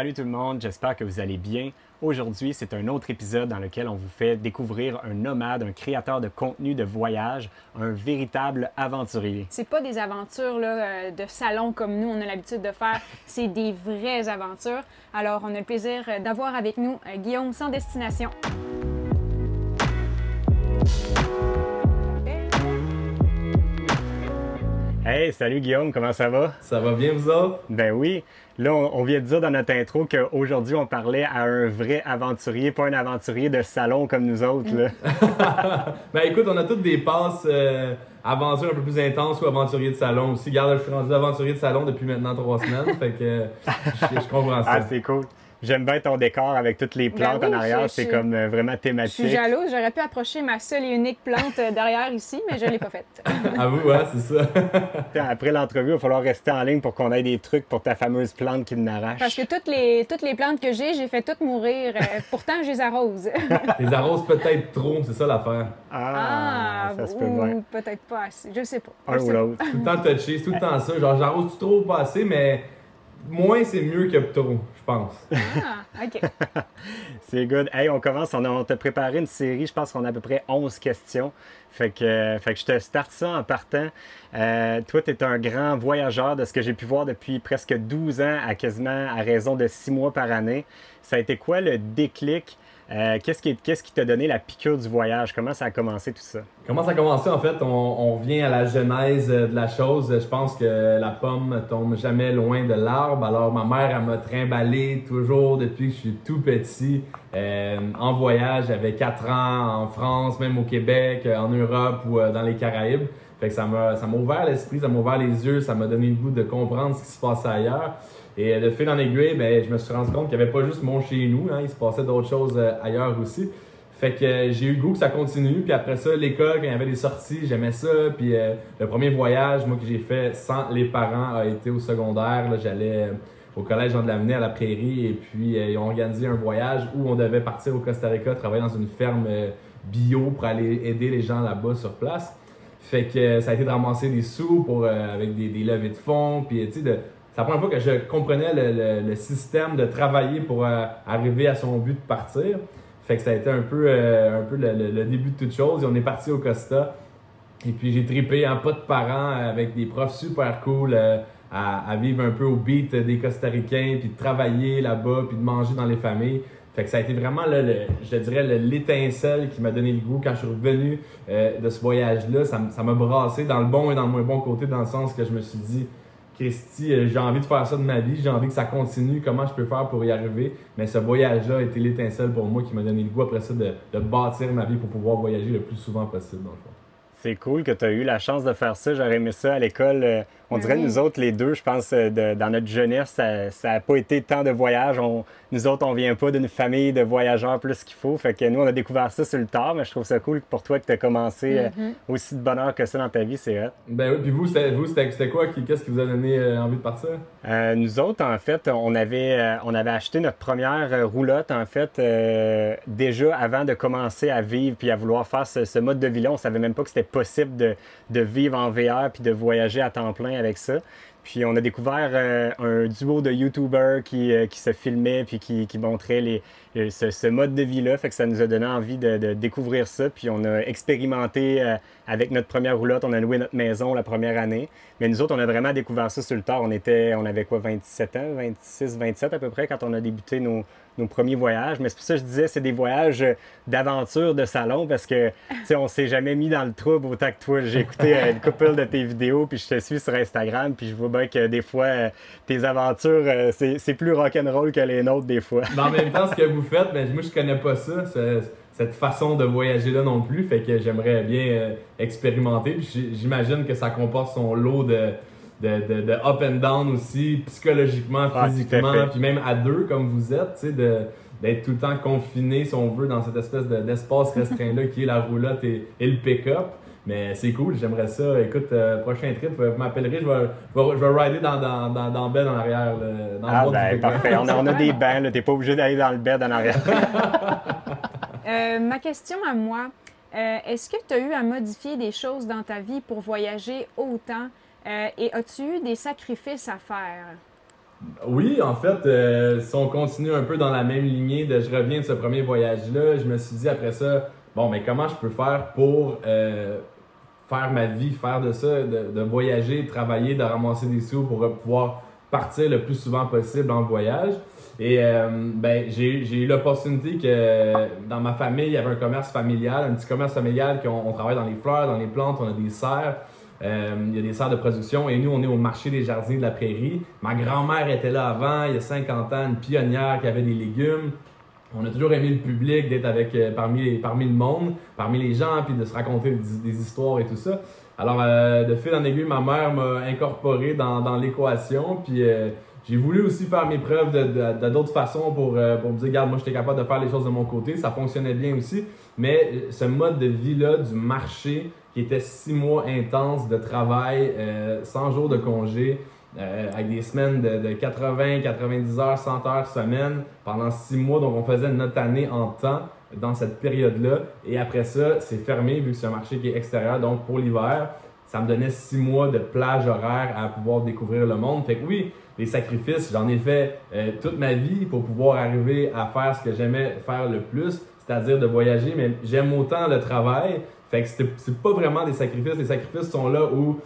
Salut tout le monde, j'espère que vous allez bien. Aujourd'hui, c'est un autre épisode dans lequel on vous fait découvrir un nomade, un créateur de contenu de voyage, un véritable aventurier. C'est pas des aventures là, euh, de salon comme nous, on a l'habitude de faire. C'est des vraies aventures. Alors, on a le plaisir euh, d'avoir avec nous euh, Guillaume sans destination. Hey, salut Guillaume, comment ça va? Ça va bien, vous autres? Ben oui. Là, on, vient de dire dans notre intro qu'aujourd'hui, on parlait à un vrai aventurier, pas un aventurier de salon comme nous autres. Là. Ben écoute, on a toutes des passes euh, aventures un peu plus intenses ou aventuriers de salon aussi. Regarde, je suis rendu aventurier de salon depuis maintenant trois semaines, fait que euh, je, je comprends ça. Ah, c'est cool. J'aime bien ton décor avec toutes les plantes Ben oui, en arrière. je- C'est je- comme euh, vraiment Je thématique. suis jalouse, j'aurais pu approcher ma seule et unique plante euh, derrière ici, mais je l'ai pas faite. À vous, ouais, c'est ça. Après l'entrevue, il va falloir rester en ligne pour qu'on ait des trucs pour ta fameuse plante qui n'arrache. Parce que toutes les, toutes les plantes que j'ai, j'ai fait toutes mourir. Euh, pourtant, je les arrose. Les arroses peut-être trop, c'est ça l'affaire. Ah, ça se peut ou bien. peut-être pas assez. Je sais pas. Un Je ou sais pas. l'autre. Tout le temps touché, c'est tout le temps ça. Genre, j'arrose trop ou pas assez, mais moins c'est mieux que trop, je pense. Ah, OK. C'est good. Hey, on commence. On, a- on t'a préparé une série. Je pense qu'on a à peu près 11 questions. Fait que, euh, fait que je te starte ça en partant. Euh, toi, tu es un grand voyageur de ce que j'ai pu voir depuis presque 12 ans à quasiment à raison de 6 mois par année. Ça a été quoi le déclic? Euh, qu'est-ce qui t'a donné la piqûre du voyage? Comment ça a commencé tout ça? Comment ça a commencé en fait? On, revient à la genèse euh, de la chose. Je pense que la pomme tombe jamais loin de l'arbre. Alors ma mère, elle m'a trimballé toujours depuis que je suis tout petit euh, en voyage. J'avais 4 ans en France, même au Québec, en Europe ou dans les Caraïbes. Fait que ça m'a ouvert l'esprit, ça m'a ouvert les yeux, ça m'a donné le goût de comprendre ce qui se passait ailleurs. Et euh, de fil en aiguille, ben, je me suis rendu compte qu'il n'y avait pas juste mon chez nous, hein, il se passait d'autres choses euh, ailleurs aussi. Fait que euh, j'ai eu goût que ça continue. Puis après ça, l'école, quand il y avait des sorties, j'aimais ça. Puis le premier voyage, moi, que j'ai fait sans les parents, a été au secondaire. J'allais au collège Jean de l'Avenir à la Prairie. Et puis, ils ont organisé un voyage où on devait partir au Costa Rica, travailler dans une ferme bio pour aller aider les gens là-bas sur place. Fait que ça a été de ramasser des sous pour, avec des, des levées de fonds. Puis, tu sais, de- c'est la première fois que je comprenais le, le- le système de travailler pour euh, arriver à son but de partir. Fait que ça a été un peu, euh, un peu le, le- début de toute chose. Et on est parti au Costa. Et puis j'ai tripé en pas de parents avec des profs super cool euh, à, à vivre un peu au beat des Costaricains, puis de travailler là-bas, puis de manger dans les familles. Fait que ça a été vraiment, le- je dirais, le- l'étincelle qui m'a donné le goût quand je suis revenu de ce voyage-là. Ça ça m'a brassé dans le bon et dans le moins bon côté, dans le sens que je me suis dit, Christy, euh, j'ai envie de faire ça de ma vie, j'ai envie que ça continue, comment je peux faire pour y arriver. Mais ce voyage-là a été l'étincelle pour moi qui m'a donné le goût après ça de, bâtir ma vie pour pouvoir voyager le plus souvent possible. C'est cool que tu as eu la chance de faire ça. J'aurais aimé ça à l'école. Euh, On dirait oui. nous autres, les deux, je pense, euh, de- dans notre jeunesse, ça n'a pas été tant de voyages. On- nous autres, on vient pas d'une famille de voyageurs plus qu'il faut. Fait que nous, on a découvert ça sur le tard, mais je trouve ça cool pour toi que tu as commencé euh, Mhm. aussi de bonheur que ça dans ta vie, c'est hot. Ben oui, puis vous, c'était, vous, c'était, c'était quoi? Qu'est-ce qui vous a donné euh, envie de partir? Euh, nous autres, en fait, on avait, on avait acheté notre première roulotte, en fait, euh, déjà avant de commencer à vivre puis à vouloir faire ce, ce mode de vie-là. On savait même pas que c'était possible de, de vivre en VR puis de voyager à temps plein avec ça. Puis on a découvert euh, un duo de YouTubers qui, euh, qui se filmaient puis qui, qui montraient ce, mode de vie-là. Fait que ça nous a donné envie de, de découvrir ça. Puis on a expérimenté euh, avec notre première roulotte. On a loué notre maison la première année. Mais nous autres, on a vraiment découvert ça sur le tard. On était, on avait quoi, 27 ans, 26, 27 à peu près quand on a débuté nos, nos premiers voyages. Mais c'est pour ça que je disais, c'est des voyages euh, d'aventure de salon parce que, tu on s'est jamais mis dans le trouble autant que toi. J'ai écouté euh, une couple de tes vidéos puis je te suis sur Instagram puis je vois bien que des fois, euh, tes aventures, c'est plus rock'n'roll que les nôtres des fois. Mais en même temps, ce que vous faites, ben, moi, je connais pas ça, ce- cette façon de voyager-là non plus. Fait que j'aimerais bien expérimenter. J'imagine que ça comporte son lot de, de, de, de up and down aussi, psychologiquement, Ah, physiquement, puis même à deux, comme vous êtes, tu sais, de d'être tout le temps confiné, si on veut, dans cette espèce de- d'espace restreint-là qui est la roulotte et, et le pick-up. Mais c'est cool, j'aimerais ça. Écoute, euh, prochain trip, vous m'appellerez, je vais, je vais, je vais rider dans, dans, dans, dans le bed en arrière. là, dans le Ah ben parfait, on a, on a des là. t'es pas obligé d'aller dans le bed en arrière. Euh, ma question à moi, euh, est-ce que tu as eu à modifier des choses dans ta vie pour voyager autant? Euh, et as-tu eu des sacrifices à faire? Oui, en fait, euh, si on continue un peu dans la même lignée de je reviens de ce premier voyage-là, je me suis dit après ça, bon, mais comment je peux faire pour euh, faire ma vie, faire de ça, de, de, voyager, travailler, de ramasser des sous pour pouvoir partir le plus souvent possible en voyage. Et ben, j'ai, j'ai eu l'opportunité que dans ma famille, il y avait un commerce familial, un petit commerce familial qu'on on travaille dans les fleurs, dans les plantes, on a des serres. Euh, il y a des serres de production et nous, on est au marché des jardins de la prairie. Ma grand-mère était là avant, il y a 50 ans, une pionnière qui avait des légumes. On a toujours aimé le public, d'être avec euh, parmi, parmi le monde, parmi les gens, puis de se raconter des, histoires et tout ça. Alors, euh, de fil en aiguille, ma mère m'a incorporé dans, dans l'équation, puis j'ai voulu aussi faire mes preuves de, d'autres façons pour, pour me dire, regarde, moi, j'étais capable de faire les choses de mon côté. Ça fonctionnait bien aussi. Mais ce mode de vie-là, du marché, qui était six mois intenses de travail, euh, 100 jours de congé, euh, avec des semaines de, 80, 90 heures, 100 heures semaine pendant six mois. Donc, on faisait notre année en temps dans cette période-là. Et après ça, c'est fermé vu que c'est un marché qui est extérieur. Donc, pour l'hiver, ça me donnait six mois de plage horaire à pouvoir découvrir le monde. Fait que oui, les sacrifices, j'en ai fait euh, toute ma vie pour pouvoir arriver à faire ce que j'aimais faire le plus, c'est-à-dire de voyager, mais j'aime autant le travail, fait que c'est pas vraiment des sacrifices. Les sacrifices sont là où,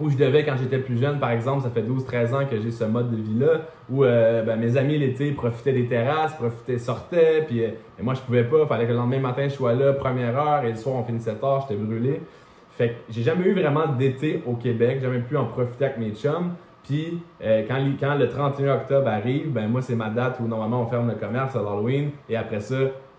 où je devais, quand j'étais plus jeune, par exemple, ça fait 12-13 ans que j'ai ce mode de vie-là, où euh, ben, mes amis l'été profitaient des terrasses, profitaient, sortaient, puis euh, moi je pouvais pas, fallait que le lendemain matin je sois là, première heure, et le soir on finissait tard, j'étais brûlé. Fait que j'ai jamais eu vraiment d'été au Québec, jamais pu en profiter avec mes chums. Puis euh, quand, le 31 octobre arrive, ben moi c'est ma date où normalement on ferme le commerce à l'Halloween, et après ça,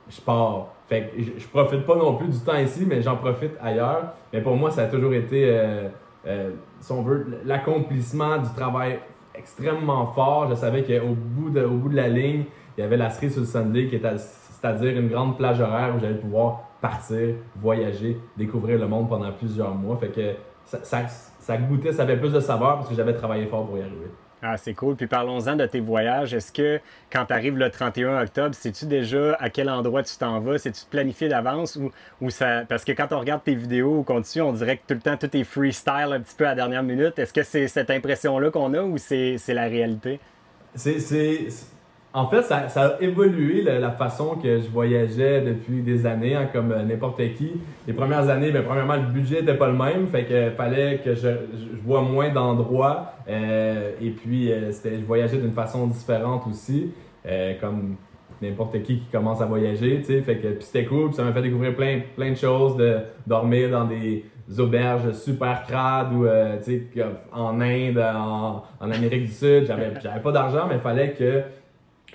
je pars. Fait que je, profite pas non plus du temps ici, mais j'en profite ailleurs. Mais pour moi, ça a toujours été, euh, euh, si on veut, l'accomplissement du travail extrêmement fort. Je savais qu'au bout de, bout de la ligne, il y avait la cerise sur le Sunday, qui c'est-à-dire une grande plage horaire où j'allais pouvoir partir, voyager, découvrir le monde pendant plusieurs mois. Fait que ça, ça goûtait, ça avait plus de saveur parce que j'avais travaillé fort pour y arriver. Ah, c'est cool. Puis parlons-en de tes voyages. Est-ce que quand tu arrives le 31 octobre, sais-tu déjà à quel endroit tu t'en vas? C'est-tu planifié d'avance ou, ou ça. Parce que quand on regarde tes vidéos ou continue, on dirait que tout le temps tout est freestyle un petit peu à la dernière minute. Est-ce que c'est cette impression-là qu'on a ou c'est la réalité? C'est en fait, ça, a évolué la, façon que je voyageais depuis des années, hein, comme euh, n'importe qui. Les premières années, bien, premièrement, le budget n'était pas le même, fait que fallait que je, vois moins d'endroits. Euh, et puis, euh, je voyageais d'une façon différente aussi, comme n'importe qui qui commence à voyager, tu sais. Fait que c'était cool, puis ça m'a fait découvrir plein, plein de choses, de dormir dans des auberges super crades ou sais en Inde, en, en Amérique du Sud, j'avais j'avais pas d'argent, mais il fallait que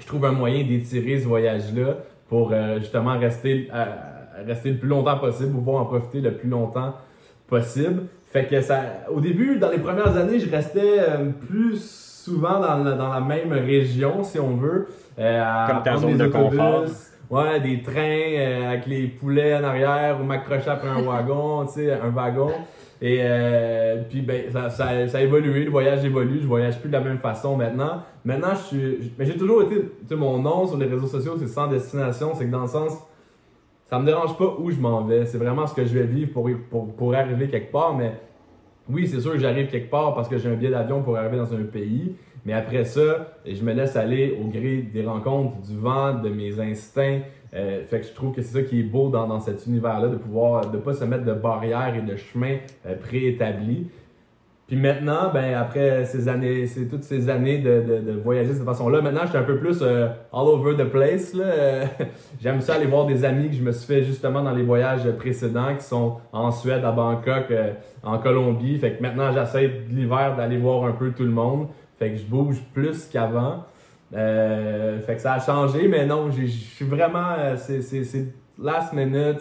je trouve un moyen d'étirer ce voyage-là pour euh, justement rester, euh, rester le plus longtemps possible, pouvoir en profiter le plus longtemps possible. Fait que ça, au début, dans les premières années, je restais euh, plus souvent dans la, dans la même région, si on veut. Comme ta zone de confort. Ouais, des trains avec les poulets en arrière ou m'accrocher après un wagon, tu sais, un wagon. Et euh, puis ben, ça, ça, ça, a évolué, le voyage évolue, je voyage plus de la même façon maintenant. Maintenant, je suis. Mais j'ai toujours été. Tu sais, mon nom sur les réseaux sociaux, c'est sans destination, c'est que dans le sens. Ça me dérange pas où je m'en vais. C'est vraiment ce que je vais vivre pour, pour, pour arriver quelque part. Mais oui, c'est sûr que j'arrive quelque part parce que j'ai un billet d'avion pour arriver dans un pays. Mais après ça, je me laisse aller au gré des rencontres, du vent, de mes instincts, euh, fait que je trouve que c'est ça qui est beau dans, dans cet univers-là, de pouvoir de pas se mettre de barrières et de chemins euh, préétablis. Puis maintenant, ben après ces années, c'est toutes ces années de, de, de, voyager de cette façon-là, maintenant je suis un peu plus euh, all over the place. Là. J'aime ça aller voir des amis que je me suis fait justement dans les voyages précédents, qui sont en Suède, à Bangkok, en Colombie. Fait que maintenant j'essaie l'hiver d'aller voir un peu tout le monde. Fait que je bouge plus qu'avant. Euh, fait que ça a changé, mais non, je suis vraiment. Euh, c'est last minute.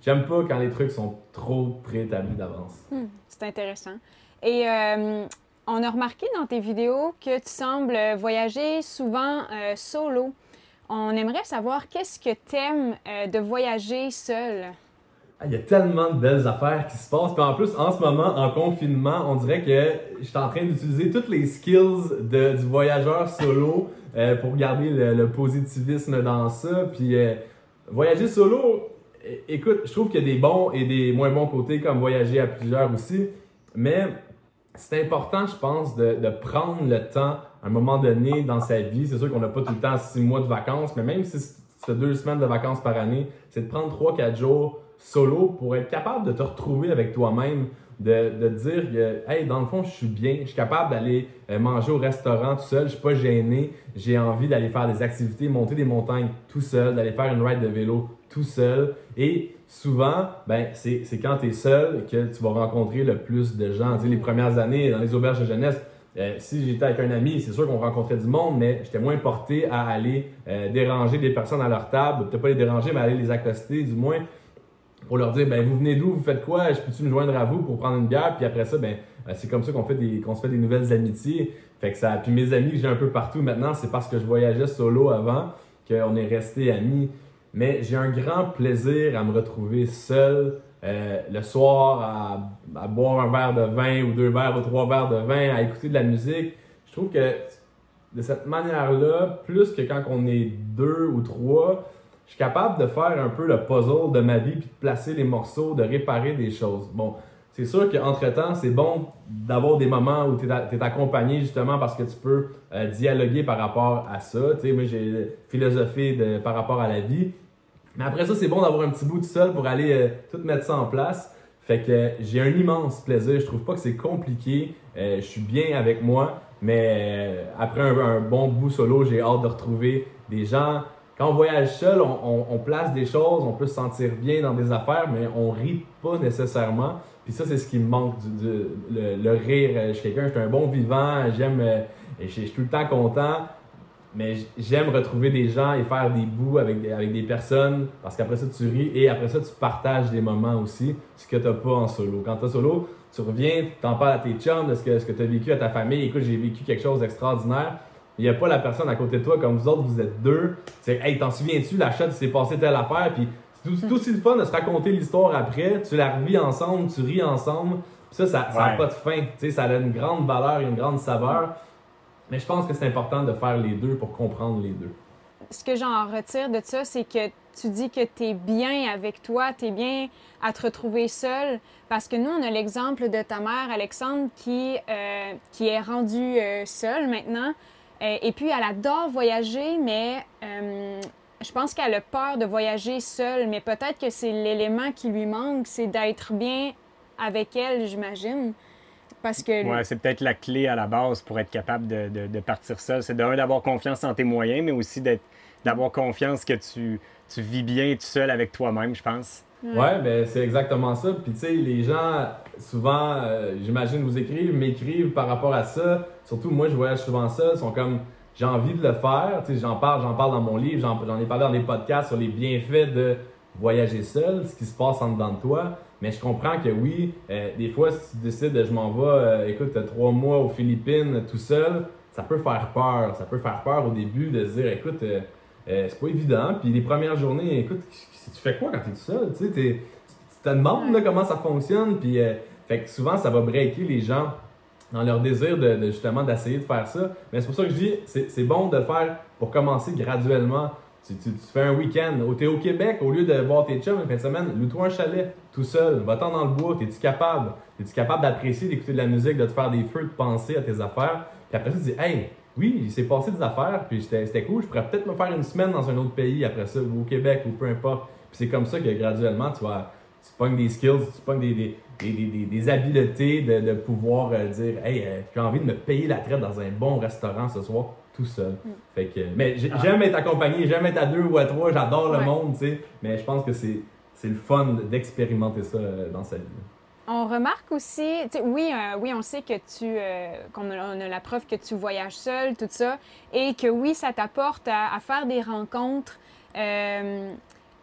J'aime pas quand les trucs sont trop préétablis d'avance. Hmm, c'est intéressant. Et euh, on a remarqué dans tes vidéos que tu sembles voyager souvent solo. On aimerait savoir qu'est-ce que tu aimes de voyager seul? Ah, il y a tellement de belles affaires qui se passent. Puis en plus, en ce moment, en confinement, on dirait que je suis en train d'utiliser toutes les skills de, du voyageur solo euh, pour garder le, positivisme dans ça. Puis euh, voyager solo, écoute, je trouve qu'il y a des bons et des moins bons côtés comme voyager à plusieurs aussi. Mais c'est important, je pense, de, de, prendre le temps un moment donné dans sa vie, c'est sûr qu'on n'a pas tout le temps six mois de vacances, mais même si c'est deux semaines de vacances par année, c'est de prendre trois, quatre jours solo pour être capable de te retrouver avec toi-même, de, de dire que, hey, dans le fond, je suis bien, je suis capable d'aller euh, manger au restaurant tout seul, je suis pas gêné, j'ai envie d'aller faire des activités, monter des montagnes tout seul, d'aller faire une ride de vélo tout seul. Et souvent, ben, c'est quand tu es seul que tu vas rencontrer le plus de gens. Tu les premières années dans les auberges de jeunesse, euh, si j'étais avec un ami, c'est sûr qu'on rencontrait du monde, mais j'étais moins porté à aller euh, déranger des personnes à leur table, peut-être pas les déranger, mais aller les accoster du moins pour leur dire ben vous venez d'où, vous faites quoi, je peux-tu me joindre à vous pour prendre une bière, puis après ça ben euh, c'est comme ça qu'on fait des qu'on se fait des nouvelles amitiés. Fait que ça puis mes amis que j'ai un peu partout maintenant, c'est parce que je voyageais solo avant qu'on est resté amis. Mais j'ai un grand plaisir à me retrouver seul euh, le soir à, boire un verre de vin ou deux verres ou trois verres de vin, à écouter de la musique. Je trouve que de cette manière-là, plus que quand on est deux ou trois, je suis capable de faire un peu le puzzle de ma vie, puis de placer les morceaux, de réparer des choses. Bon, c'est sûr qu'entre-temps, c'est bon d'avoir des moments où tu es, accompagné justement parce que tu peux euh, dialoguer par rapport à ça. Tu sais, moi, j'ai philosophie de, par rapport à la vie. Mais après ça, c'est bon d'avoir un petit bout de sol pour aller euh, tout mettre ça en place. Fait que j'ai un immense plaisir. Je trouve pas que c'est compliqué. Euh, je suis bien avec moi. Mais après un, bon bout solo, j'ai hâte de retrouver des gens quand on voyage seul, on, place des choses, on peut se sentir bien dans des affaires, mais on rit pas nécessairement. Puis ça, c'est ce qui me manque, le, rire. Je suis quelqu'un, je suis un bon vivant, j'aime, euh, je suis tout le temps content, mais j'aime retrouver des gens et faire des bouts avec des, avec des personnes, parce qu'après ça, tu ris et après ça, tu partages des moments aussi, ce que tu n'as pas en solo. Quand tu es solo, tu reviens, tu en parles à tes chums de ce que, ce que tu as vécu à ta famille. Écoute, j'ai vécu quelque chose d'extraordinaire il n'y a pas la personne à côté de toi comme vous autres, vous êtes deux. C'est Hey, t'en souviens-tu, l'achat, il s'est passé telle affaire, puis c'est aussi le fun de se raconter l'histoire après, tu la revis ensemble, tu ris ensemble. ça, ça n'a pas de fin. ça a une grande valeur, une grande saveur. Mais je pense que c'est important de faire les deux pour comprendre les deux. Ce que j'en retire de ça, c'est que tu dis que tu es bien avec toi, tu es bien à te retrouver seul. Parce que nous, on a l'exemple de ta mère, Alexandre, qui, euh, qui est rendue euh, seule maintenant. Euh, et puis, elle adore voyager, mais euh, je pense qu'elle a peur de voyager seule. Mais peut-être que c'est l'élément qui lui manque, c'est d'être bien avec elle, j'imagine. Parce que... Ouais, c'est peut-être la clé à la base pour être capable de, partir seul. C'est d'un, d'avoir confiance en tes moyens, mais aussi d'avoir confiance que tu, tu vis bien tout seul avec toi-même, je pense. Ouais, ben c'est exactement ça. Puis tu sais, les gens, souvent, euh, j'imagine, vous écrivent, m'écrivent par rapport à ça. Surtout moi, je voyage souvent ça. Ils sont comme, j'ai envie de le faire. Tu sais, j'en parle, j'en parle dans mon livre, j'en ai parlé dans des podcasts sur les bienfaits de voyager seul, ce qui se passe en dedans de toi. Mais je comprends que oui, euh, des fois, si tu décides, de, je m'en vais, euh, écoute, trois mois aux Philippines tout seul, ça peut faire peur. Ça peut faire peur au début de se dire, écoute, c'est pas évident. Puis les premières journées, écoute, tu fais quoi quand tu es tout seul? Tu, sais, tu te demandes comment ça fonctionne. Puis, euh, fait que souvent, ça va breaker les gens dans leur désir de, justement d'essayer de faire ça. Mais c'est pour ça que je dis, c'est bon de le faire pour commencer graduellement. Tu, tu, fais un week-end, tu es au Québec, au lieu de voir tes chums une fin de semaine, loue-toi un chalet tout seul, va-t'en dans le bois, es-tu capable? Es-tu capable d'apprécier, d'écouter de la musique, de te faire des feux, de penser à tes affaires? Puis après ça, tu dis, hey, oui, il s'est passé des affaires, puis c'était cool, je pourrais peut-être me faire une semaine dans un autre pays après ça, ou au Québec, ou peu importe c'est comme ça que graduellement, tu vas tu pognes des skills, tu pognes des, des, des, des, habiletés de, de pouvoir euh, dire Hey, euh, j'ai envie de me payer la traite dans un bon restaurant ce soir tout seul. Mm. Fait que, mais ah. j'aime être accompagné, j'aime être à deux ou à trois, j'adore le monde, tu sais. Mais je pense que c'est, c'est le fun d'expérimenter ça euh, dans sa vie. On remarque aussi, oui, oui, on sait que tu, qu'on a, on a, la preuve que tu voyages seul, tout ça, et que oui, ça t'apporte à, à faire des rencontres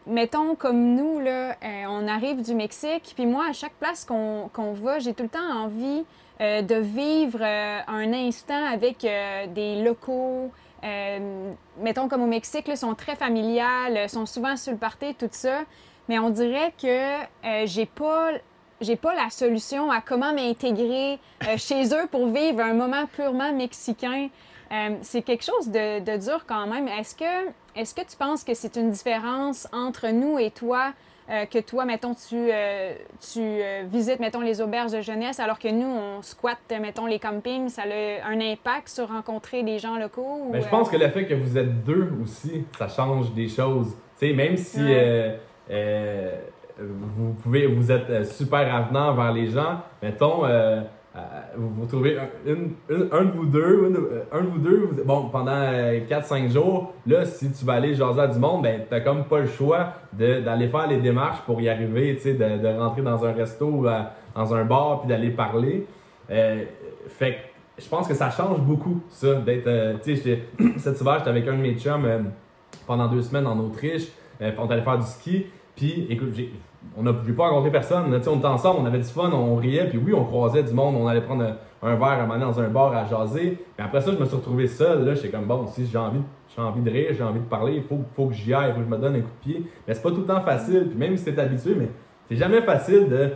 mettons comme nous, là, euh, on arrive du Mexique, puis moi, à chaque place qu'on va, j'ai tout le temps envie euh, de vivre euh, un instant avec des locaux. mettons comme au Mexique, ils sont très familiales, sont souvent sur le party, tout ça. Mais on dirait que j'ai pas pas la solution à comment m'intégrer chez eux pour vivre un moment purement mexicain. C'est quelque chose de, de, dur quand même. Est-ce que est-ce que tu penses que c'est une différence entre nous et toi euh, que toi, mettons, tu, euh, tu euh, visites, mettons, les auberges de jeunesse, alors que nous, on squatte, mettons, les campings, ça a un impact sur rencontrer des gens locaux? ou, Mais je euh, pense que le fait que vous êtes deux aussi, ça change des choses. Tu sais, même si Ouais. euh, euh, vous pouvez, vous êtes euh, super avenant vers les gens, mettons, euh, euh, vous, vous trouvez un, un de vous deux, euh, un de vous deux, bon, pendant 4-5 jours, là, si tu vas aller jaser à du monde, ben, t'as comme pas le choix d'aller faire les démarches pour y arriver, tu sais, de, de rentrer dans un resto ou dans un bar puis d'aller parler. Euh, fait que je pense que ça change beaucoup, ça, d'être. euh, tu sais, cet hiver, j'étais avec un de mes chums euh, pendant deux semaines en Autriche. Euh, on allé faire du ski. Puis, écoute, j'ai- on a j'ai pas rencontré personne. là, on était ensemble, on avait du fun, on riait. Puis oui, on croisait du monde, on allait prendre un, un verre à un dans un bar à jaser. Mais après ça, je me suis retrouvé seul. Là, j'étais comme bon, si j'ai envie, j'ai envie de rire, j'ai envie de parler, il faut, faut que j'y aille, il faut que je me donne un coup de pied. Mais c'est pas tout le temps facile. Puis même si t'es habitué, mais c'est jamais facile de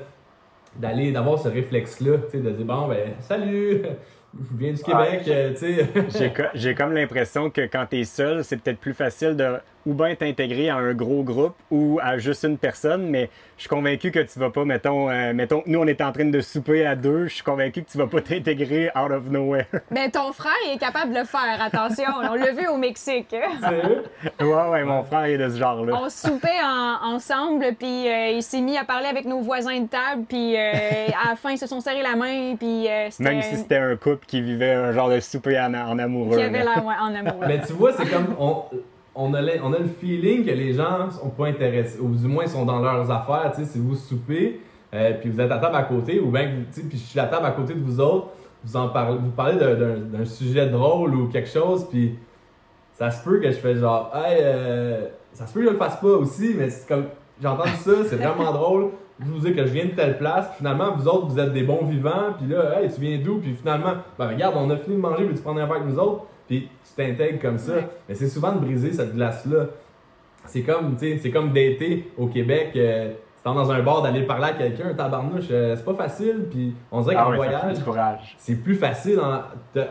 d'aller d'avoir ce réflexe là tu sais de dire bon ben salut je viens du Québec euh, tu sais J'ai co- J'ai comme l'impression que quand t'es seul, c'est peut-être plus facile de ou bien t'intégrer à un gros groupe ou à juste une personne, mais je suis convaincu que tu vas pas, mettons, euh, mettons, nous on est en train de souper à deux, je suis convaincu que tu vas pas t'intégrer out of nowhere. Ben, ton frère est capable de le faire, attention. On l'a vu au Mexique. Sérieux? ouais, ouais, mon frère est de ce genre-là. On soupait en- ensemble, puis euh, il s'est mis à parler avec nos voisins de table, puis euh, à la fin, ils se sont serrés la main, puis euh, c'était... Même si c'était un couple qui vivait un genre de souper en, en amoureux. Qui avait l'air ouais, en amour. mais tu vois c'est comme on on a, le- on a le feeling que les gens sont pas intéressés, ou du moins ils sont dans leurs affaires, tu sais, si vous soupez, euh, puis vous êtes à table à côté, ou bien, que vous- tu sais, puis je suis à table à côté de vous autres, vous en parlez, vous parlez d'un- sujet drôle ou quelque chose, puis ça se peut que je fais genre, hey, euh, ça se peut que je le fasse pas aussi, mais c'est comme, j'ai entendu ça, c'est vraiment drôle. Je vous dis que je viens de telle place, puis finalement, vous autres, vous êtes des bons vivants, puis là, hey, tu viens d'où, puis finalement, ben regarde, on a fini de manger, veux-tu prendre un verre avec nous autres? Puis tu t'intègres comme ça. Ouais. Mais c'est souvent de briser cette glace-là. C'est comme, tu sais, c'est comme d'été au Québec, euh, dans un bar, d'aller parler à quelqu'un, tabarnouche, euh, c'est pas facile, puis on dirait Ah qu'en voyage, c'est plus facile.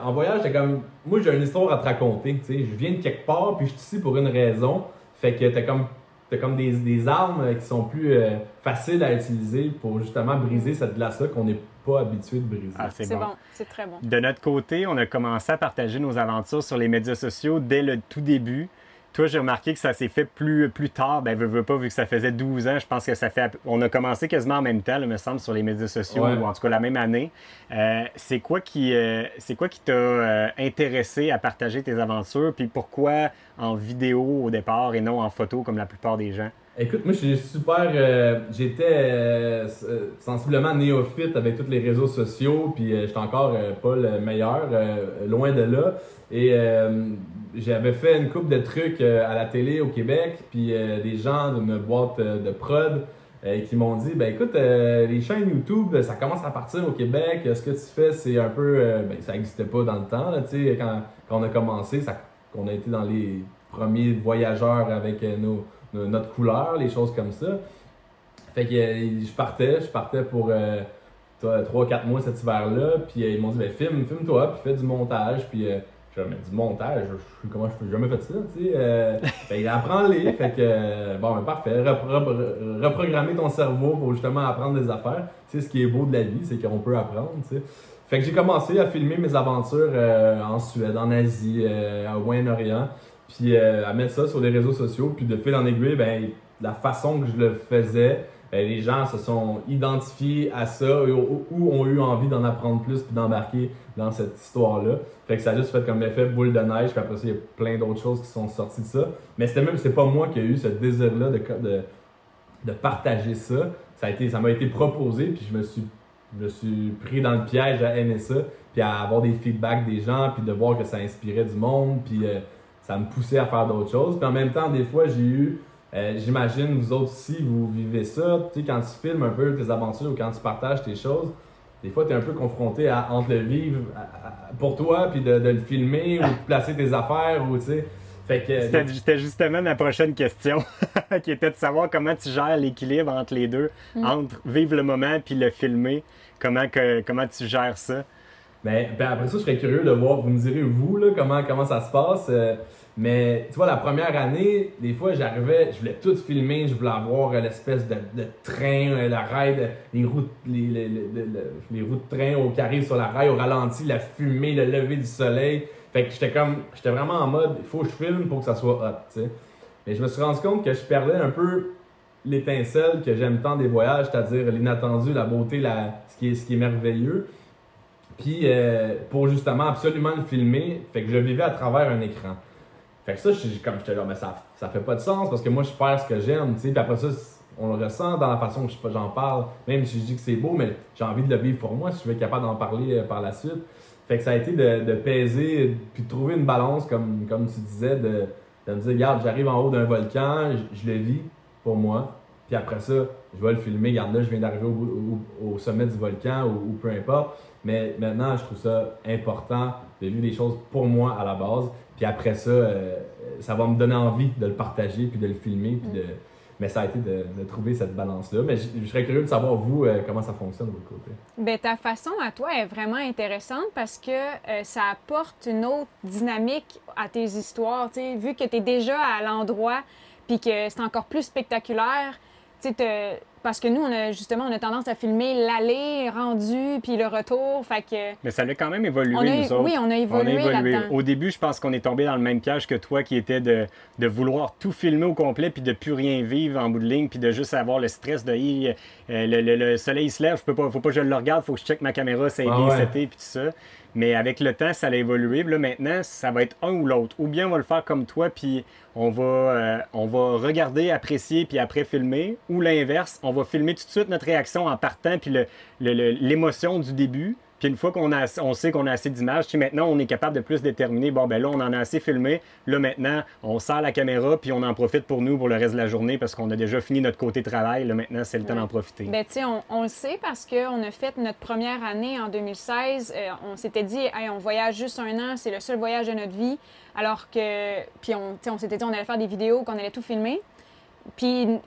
En, voyage, t'es comme. Moi, j'ai une histoire à te raconter. tu sais. Je viens de quelque part, puis je suis ici pour une raison. Fait que t'as comme, t'as comme des, des armes euh, qui sont plus euh, faciles à utiliser pour justement briser cette glace-là qu'on n'est pas habitué de briser. Ah, c'est bon. bon, c'est très bon. De notre côté, on a commencé à partager nos aventures sur les médias sociaux dès le tout début. Toi, j'ai remarqué que ça s'est fait plus, plus tard. Ben, veux, veux pas, vu que ça faisait 12 ans, je pense que ça fait. On a commencé quasiment en même temps, là, me semble, sur les médias sociaux, Ouais. ou en tout cas la même année. Euh, c'est quoi qui euh, c'est quoi qui t'a euh, intéressé à partager tes aventures, puis pourquoi en vidéo au départ et non en photo comme la plupart des gens? Écoute, moi, je suis super. euh, J'étais euh, euh, sensiblement néophyte avec tous les réseaux sociaux, puis j'étais encore pas le meilleur, loin de là. Et j'avais fait une coupe de trucs à la télé au Québec, puis des gens d'une boîte de prod qui m'ont dit ben écoute, les chaînes YouTube, ça commence à partir au Québec. Ce que tu fais, c'est un peu. ben, ça n'existait pas dans le temps, tu sais, quand, quand on a commencé, qu'on a été dans les premiers voyageurs avec nos notre couleur, les choses comme ça. Fait que euh, je partais, je partais pour 3-4 mois cet hiver-là, puis euh, ils m'ont dit ben filme, filme-toi, puis fais du montage, puis euh, je dis du montage, je, comment je fais jamais fait ça, tu sais. Euh, ben apprends-les, fait que euh, bon ben parfait, repro- re- reprogrammer ton cerveau pour justement apprendre des affaires. Tu sais ce qui est beau de la vie, c'est qu'on peut apprendre, tu sais. Fait que j'ai commencé à filmer mes aventures euh, en Suède, en Asie, euh, au Moyen-Orient puis euh, à mettre ça sur les réseaux sociaux, puis de fil en aiguille, ben, la façon que je le faisais, ben, les gens se sont identifiés à ça ou, ont eu envie d'en apprendre plus puis d'embarquer dans cette histoire-là. Fait que ça a juste fait comme l'effet boule de neige, puis après ça, il y a plein d'autres choses qui sont sorties de ça. Mais c'était même, c'est pas moi qui ai eu ce désir-là de, de, de partager ça. Ça a été, ça m'a été proposé, puis je me suis je me suis pris dans le piège à aimer ça, puis à avoir des feedbacks des gens, puis de voir que ça inspirait du monde, puis euh, ça me poussait à faire d'autres choses. Puis en même temps, des fois, j'ai eu, euh, j'imagine, vous autres aussi, vous vivez ça, tu sais, quand tu filmes un peu tes aventures ou quand tu partages tes choses, des fois, tu es un peu confronté à entre le vivre à- à- pour toi, puis de, de le filmer, ou de placer tes affaires, ou tu sais. Fait que. C'était justement ma prochaine question, qui était de savoir comment tu gères l'équilibre entre les deux, entre vivre le moment puis le filmer. Comment, que, comment tu gères ça? Ben, ben après ça, je serais curieux de voir, vous me direz, vous, là, comment, comment ça se passe. Euh, Mais tu vois, la première année, des fois, j'arrivais, je voulais tout filmer, je voulais avoir l'espèce de, train, euh, la rail, les roues, les, les, de train au carré sur la rail, au ralenti, la fumée, le lever du soleil. Fait que j'étais comme, j'étais vraiment en mode, il faut que je filme pour que ça soit hot, tu sais. Mais je me suis rendu compte que je perdais un peu l'étincelle que j'aime tant des voyages, c'est-à-dire l'inattendu, la beauté, la, ce, qui est, ce qui est merveilleux. Puis euh, pour justement absolument le filmer, fait que je vivais à travers un écran. Fait que ça, comme j'étais là, mais ça, ça fait pas de sens parce que moi je perds ce que j'aime, tu sais. Puis après ça, on le ressent dans la façon que j'en parle, même si je dis que c'est beau, mais j'ai envie de le vivre pour moi si je vais être capable d'en parler euh, par la suite. Fait que ça a été de, de peser, puis de trouver une balance, comme, comme tu disais, de, de me dire, regarde, j'arrive en haut d'un volcan, je, le vis pour moi, puis après ça, je vais le filmer, regarde là, je viens d'arriver au, au, au, sommet du volcan ou, peu importe. Mais maintenant, je trouve ça important de vivre des choses pour moi à la base. Puis après ça, euh, ça va me donner envie de le partager, puis de le filmer, puis de... Mais ça a été de, trouver cette balance-là. Mais je, serais curieux de savoir, vous, euh, comment ça fonctionne de votre côté. Bien, ta façon à toi est vraiment intéressante parce que euh, ça apporte une autre dynamique à tes histoires. sais, vu que tu es déjà à l'endroit, puis que c'est encore plus spectaculaire, tu parce que nous, on a justement, on a tendance à filmer l'aller rendu puis le retour. Fait que. Mais ça a quand même évolué, on a, nous autres. Oui, on a évolué. On a évolué. Au début, je pense qu'on est tombé dans le même piège que toi, qui était de, de vouloir tout filmer au complet puis de plus rien vivre en bout de ligne puis de juste avoir le stress de euh, le, le, le, soleil se lève, je peux pas, faut pas que je le regarde, faut que je check ma caméra, c'est ah bien ouais. seté puis tout ça. Mais avec le temps, ça a évolué. Là, maintenant, ça va être un ou l'autre. Ou bien on va le faire comme toi, puis on va, euh, on va regarder, apprécier, puis après filmer. Ou l'inverse, on va filmer tout de suite notre réaction en partant, puis l'émotion du début. Puis une fois qu'on a, on sait qu'on a assez d'images, maintenant on est capable de plus déterminer, bon ben là on en a assez filmé, là maintenant on sort la caméra puis on en profite pour nous pour le reste de la journée parce qu'on a déjà fini notre côté travail, là maintenant c'est le temps d'en profiter. Ben tu sais, on, on, le sait parce qu'on a fait notre première année en 2016, euh, on s'était dit, hey, on voyage juste un an, c'est le seul voyage de notre vie, alors que, puis on, on s'était dit on allait faire des vidéos, qu'on allait tout filmer, puis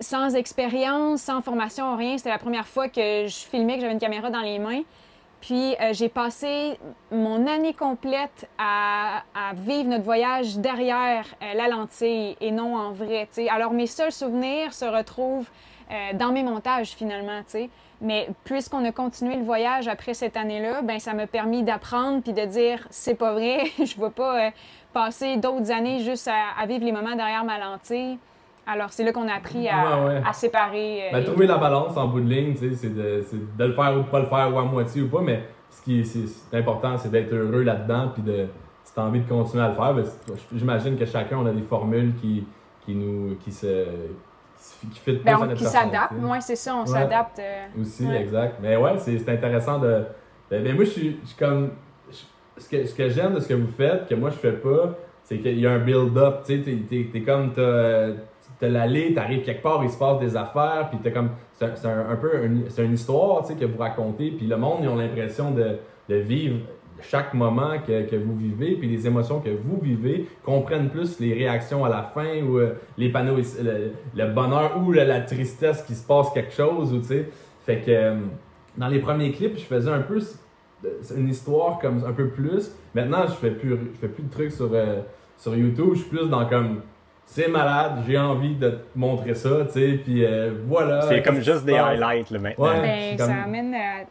sans expérience, sans formation, rien, c'était la première fois que je filmais, que j'avais une caméra dans les mains. Puis euh, j'ai passé mon année complète à, vivre notre voyage derrière euh, la lentille et non en vrai. Alors mes seuls souvenirs se retrouvent euh, dans mes montages finalement. Mais puisqu'on a continué le voyage après cette année-là, ben ça m'a permis d'apprendre puis de dire c'est pas vrai, je ne vais pas passer d'autres années juste à, à, vivre les moments derrière ma lentille. Alors, c'est là qu'on a appris à, ouais, ouais. à séparer. Euh, ben, trouver la balance en bout de ligne, c'est de, de, le faire ou de pas le faire, ou à moitié ou pas, mais ce qui est, important, c'est d'être heureux là-dedans, puis de, si tu as envie de continuer à le faire, ben, j'imagine que chacun, on a des formules qui, qui nous, qui se, qui fit ben, on, Qui s'adaptent, oui, c'est ça, on s'adapte. Euh, aussi, exact. Mais ouais, c'est intéressant de. Ben, ben moi, je suis, comme. Ce que, ce que j'aime de ce que vous faites, que moi, je fais pas, c'est qu'il y a un build-up. Tu sais, t'es es, comme. T'as l'allée, t'arrives quelque part, il se passe des affaires, puis t'es comme, c'est un, un, peu une, c'est une histoire, tu sais, que vous racontez, puis le monde, ils ont l'impression de, de, vivre chaque moment que, que, vous vivez, puis les émotions que vous vivez, comprennent plus les réactions à la fin, ou euh, les panneaux, le, le, bonheur, ou la, tristesse qui se passe quelque chose, ou tu sais, fait que euh, dans les premiers clips, je faisais un peu une histoire comme un peu plus, maintenant, je fais plus, je fais plus de trucs sur, euh, sur YouTube, je suis plus dans comme c'est malade, j'ai envie de te montrer ça, tu sais, puis euh, voilà. C'est comme juste des highlights, là, maintenant. Ouais, ben, comme... Ça amène à,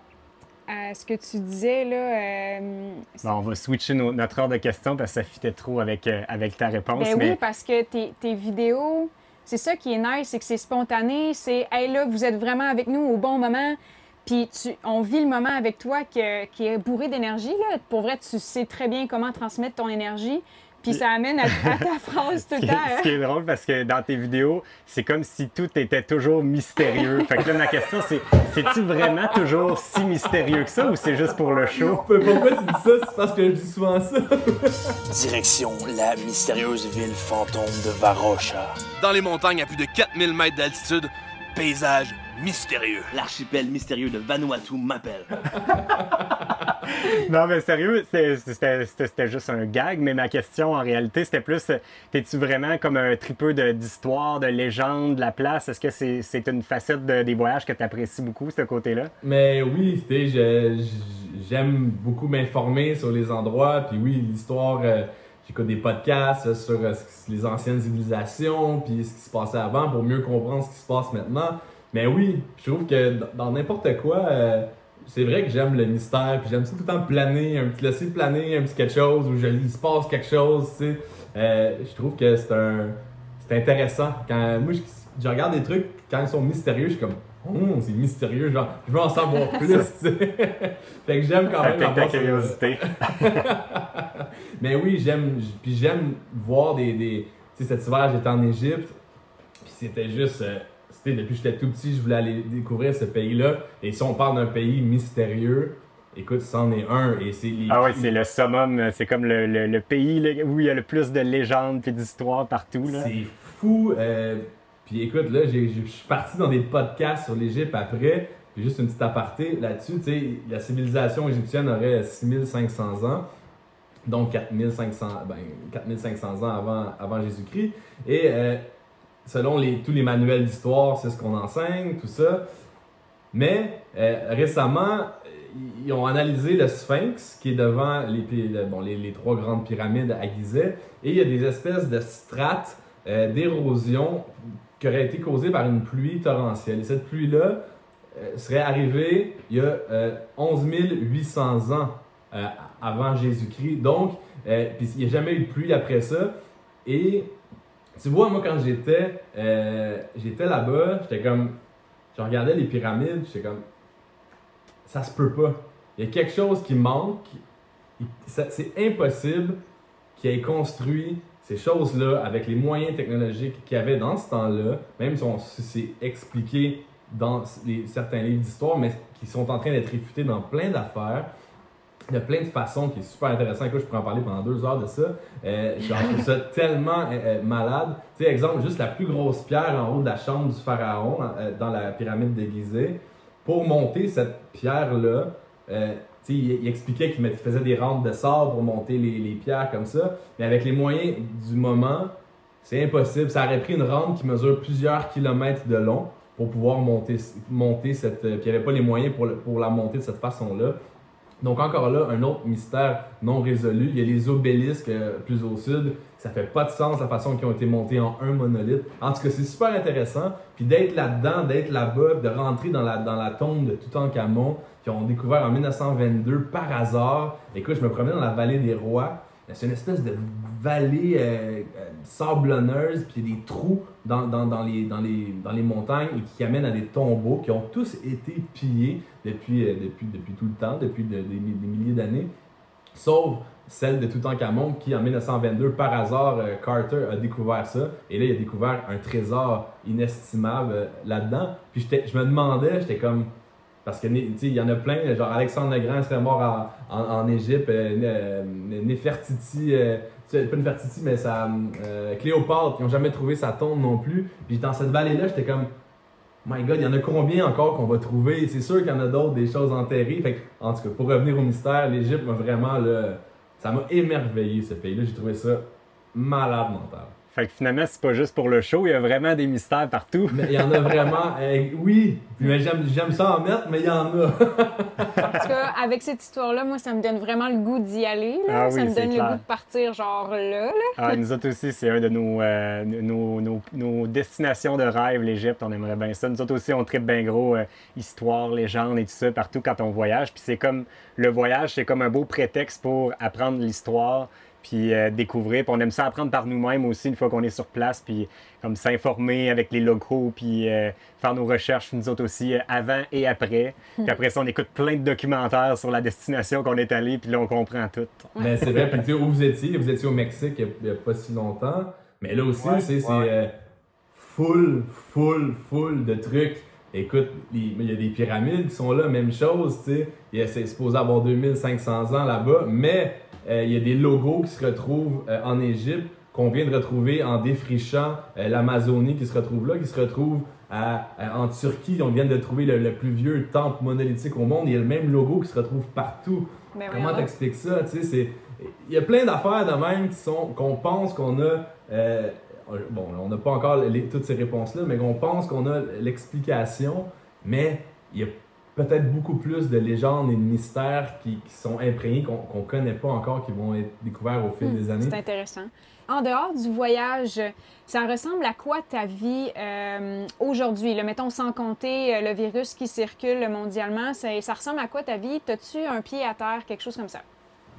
à, ce que tu disais, là. Euh... Bon, on va switcher nos, notre heure de questions parce que ça fitait trop avec, euh, avec ta réponse. Ben mais... oui, parce que tes, tes vidéos, c'est ça qui est nice, c'est que c'est spontané, c'est, hey là, vous êtes vraiment avec nous au bon moment. Puis tu, on vit le moment avec toi que, qui est bourré d'énergie. Là. Pour vrai, tu sais très bien comment transmettre ton énergie. Puis ça amène à, à ta phrase tout le temps. Ce qui est drôle parce que dans tes vidéos, c'est comme si tout était toujours mystérieux. Fait que là, ma question, c'est c'est-tu vraiment toujours si mystérieux que ça ou c'est juste pour le show? Pourquoi tu dis ça? C'est parce que je dis souvent ça. Direction la mystérieuse ville fantôme de Varocha. Dans les montagnes à plus de 4000 mètres d'altitude, paysage mystérieux. L'archipel mystérieux de Vanuatu m'appelle. non, mais sérieux, c'était juste un gag, mais ma question en réalité, c'était plus t'es-tu vraiment comme un tripeux d'histoire, de, de, légende de la place? Est-ce que c'est une facette de, des voyages que tu apprécies beaucoup, ce côté-là? Mais oui, j'aime beaucoup m'informer sur les endroits, puis oui, l'histoire. Euh, j'écoute des podcasts sur les anciennes civilisations, puis ce qui se passait avant pour mieux comprendre ce qui se passe maintenant. Mais oui, je trouve que dans n'importe quoi, c'est vrai que j'aime le mystère, puis j'aime ça tout le temps planer, un petit laisser planer un petit quelque chose, où je, il se passe quelque chose, tu sais. Euh, je trouve que c'est un. C'est intéressant. Quand moi, je, regarde des trucs, quand ils sont mystérieux, je suis comme. Oh, c'est mystérieux, genre, je veux en savoir plus, tu sais. fait que j'aime quand même avoir curiosité. Mais oui, j'aime. Puis j'aime voir des. des tu sais, cet hiver, j'étais en Égypte, puis c'était juste. Euh, depuis que j'étais tout petit, je voulais aller découvrir ce pays-là. Et si on parle d'un pays mystérieux, écoute, c'en est un. Et c'est Ah oui, c'est le summum. C'est comme le, le, pays où il y a le plus de légendes et d'histoires partout. C'est fou. Euh, puis écoute, là, je suis parti dans des podcasts sur l'Égypte après. Puis juste une petite aparté là-dessus, tu sais, la civilisation égyptienne aurait 6500 ans donc 4500, ben, 4500 ans avant, avant Jésus-Christ. Et euh, selon les, tous les manuels d'histoire, c'est ce qu'on enseigne, tout ça. Mais euh, récemment, ils ont analysé le Sphinx qui est devant les, bon, les, trois grandes pyramides à Gizeh et il y a des espèces de strates euh, d'érosion qui auraient été causées par une pluie torrentielle. Et cette pluie-là euh, serait arrivée il y a 11 800 ans avant Jésus-Christ. Donc, il n'y a jamais eu de pluie après ça. Et tu vois, moi, quand j'étais euh, j'étais là-bas, j'étais comme. Je regardais les pyramides, j'étais comme. Ça se peut pas. Il y a quelque chose qui manque. C'est impossible qu'il ait construit ces choses-là avec les moyens technologiques qu'il y avait dans ce temps-là, même si c'est expliqué dans certains livres d'histoire, mais qui sont en train d'être réfutés dans plein d'affaires il y a plein de façons qui est super intéressant. Écoute, je pourrais en parler pendant deux heures de ça. Euh, je trouve ça tellement euh, euh, malade. Tu sais, exemple, juste la plus grosse pierre en haut de la chambre du pharaon dans la pyramide de Gizeh. Pour monter cette pierre-là, sais, il, expliquait qu'il faisait des rentes de sable pour monter les, les, pierres comme ça. Mais avec les moyens du moment, c'est impossible. Ça aurait pris une rampe qui mesure plusieurs kilomètres de long pour pouvoir monter, monter cette. Puis il n'y avait pas les moyens pour, pour la monter de cette façon-là. Donc encore là, un autre mystère non résolu. Il y a les obélisques euh, plus au sud. Ça fait pas de sens la façon qu'ils ont été montés en un monolithe. En tout cas, c'est super intéressant. Puis d'être là-dedans, d'être là-bas, de rentrer dans la, dans la tombe de Toutankhamon, qui ont découvert en 1922 par hasard. Écoute, je me promenais dans la vallée des rois. C'est une espèce de vallée euh, euh, sablonneuse, puis des trous dans, dans, les, dans, les, dans les montagnes et qui amènent à des tombeaux qui ont tous été pillés depuis, euh, depuis, depuis tout le temps, depuis des, milliers d'années, sauf celle de Toutankhamon qui, en 1922, par hasard, Carter a découvert ça. Et là, il a découvert un trésor inestimable là-dedans. Puis je me demandais, j'étais comme, parce que il y en a plein, genre Alexandre le Grand serait mort en, en, Égypte, Nefertiti, pas Nefertiti, mais sa, euh, Cléopâtre, qui n'ont jamais trouvé sa tombe non plus. Puis dans cette vallée-là, j'étais comme, my god, il y en a combien encore qu'on va trouver? C'est sûr qu'il y en a d'autres, des choses enterrées. Fait en tout cas, pour revenir au mystère, l'Égypte m'a vraiment, là, ça m'a émerveillé ce pays-là. J'ai trouvé ça malade mental. Fait que finalement, c'est pas juste pour le show, il y a vraiment des mystères partout. Mais il y en a vraiment. Euh, oui, mais j'aime ça en mettre, mais il y en a. en tout cas, avec cette histoire-là, moi, ça me donne vraiment le goût d'y aller. Là. Ah ça me donne le goût de partir, genre là. Ah, nous autres aussi, c'est un de nos, euh, nos, nos, destinations de rêve, l'Égypte. On aimerait bien ça. Nous autres aussi, on tripe bien gros euh, histoire, légende et tout ça partout quand on voyage. Puis c'est comme le voyage, c'est comme un beau prétexte pour apprendre l'histoire puis euh, découvrir. Puis on aime ça apprendre par nous-mêmes aussi une fois qu'on est sur place, puis comme s'informer avec les locaux, puis euh, faire nos recherches nous autres aussi euh, avant et après. Puis après ça, on écoute plein de documentaires sur la destination qu'on est allé, puis là, on comprend tout. Mais c'est vrai, puis tu sais, où vous étiez, vous étiez au Mexique il n'y a, pas si longtemps, mais là aussi, c'est full, full, full de trucs. Écoute, il y a des pyramides qui sont là, même chose, tu sais. C'est supposé avoir 2500 ans là-bas, mais il y a des logos qui se retrouvent euh, en Égypte qu'on vient de retrouver en défrichant euh, l'Amazonie qui se retrouve là, qui se retrouve en Turquie. On vient de trouver le, plus vieux temple monolithique au monde. Il y a le même logo qui se retrouve partout. Ben Comment t'expliques ça? Il y a plein d'affaires de même qui sont qu'on pense qu'on a. bon, on n'a pas encore toutes ces réponses-là, mais qu'on pense qu'on a l'explication, mais il y a peut-être beaucoup plus de légendes et de mystères qui, sont imprégnés, qu'on ne connaît pas encore, qui vont être découverts au fil hmm, des années. C'est intéressant. En dehors du voyage, ça ressemble à quoi ta vie euh, aujourd'hui? Mettons, sans compter euh, le virus qui circule mondialement, ça, ça ressemble à quoi ta vie? As-tu un pied à terre, quelque chose comme ça?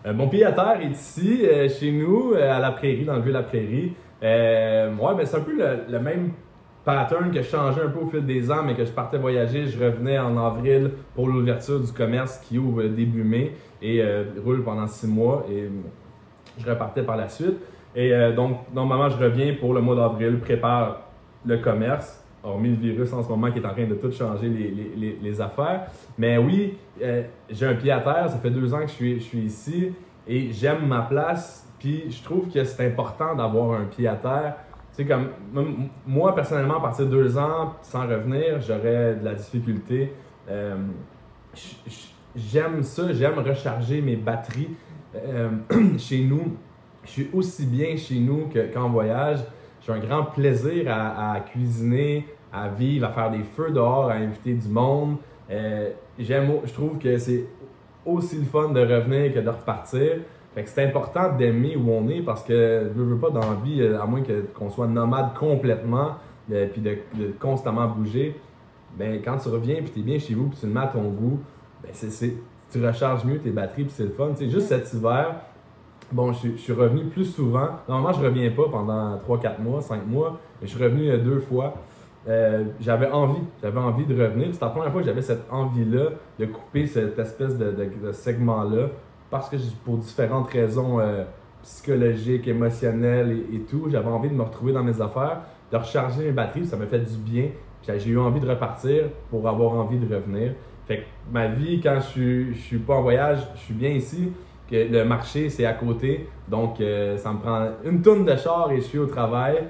Euh, mon pied à terre est ici, chez nous, à la prairie, dans le vieux la prairie. moi, ben, c'est un peu le, même pattern que je changeais un peu au fil des ans, mais que je partais voyager. Je revenais en avril pour l'ouverture du commerce qui ouvre début mai et roule pendant six mois. Et je repartais par la suite. Et euh, donc, normalement, je reviens pour le mois d'avril, prépare le commerce, hormis le virus en ce moment qui est en train de tout changer les, les, affaires. Mais oui, euh, j'ai un pied à terre, ça fait deux ans que je suis, je suis ici et j'aime ma place. Puis je trouve que c'est important d'avoir un pied à terre. Comme moi, personnellement, à partir de deux ans, sans revenir, j'aurais de la difficulté. Euh, j'aime ça, j'aime recharger mes batteries. chez nous, je suis aussi bien chez nous qu'en voyage. J'ai un grand plaisir à, cuisiner, à vivre, à faire des feux dehors, à inviter du monde. Euh, j'aime, je trouve que c'est aussi le fun de revenir que de repartir. C'est important d'aimer où on est parce que je veux pas dans la vie, euh, à moins qu'on soit nomade complètement, euh, puis de, constamment bouger. Ben, quand tu reviens puis tu es bien chez vous puis tu le mets à ton goût, ben, c'est, tu recharges mieux tes batteries puis c'est le fun. C'est juste cet hiver, Bon, je, suis revenu plus souvent. Normalement, je reviens pas pendant 3-4 mois, 5 mois, mais je suis revenu euh, deux fois. Euh, j'avais envie, j'avais envie de revenir. C'est la première fois que j'avais cette envie-là de couper cette espèce de, segment-là parce que pour différentes raisons euh, psychologiques, émotionnelles et, tout, j'avais envie de me retrouver dans mes affaires, de recharger mes batteries, ça m'a fait du bien. J'ai eu envie de repartir pour avoir envie de revenir. Fait que ma vie, quand je suis, je suis pas en voyage, je suis bien ici que le marché, c'est à côté. Donc, euh, ça me prend une tonne de char et je suis au travail.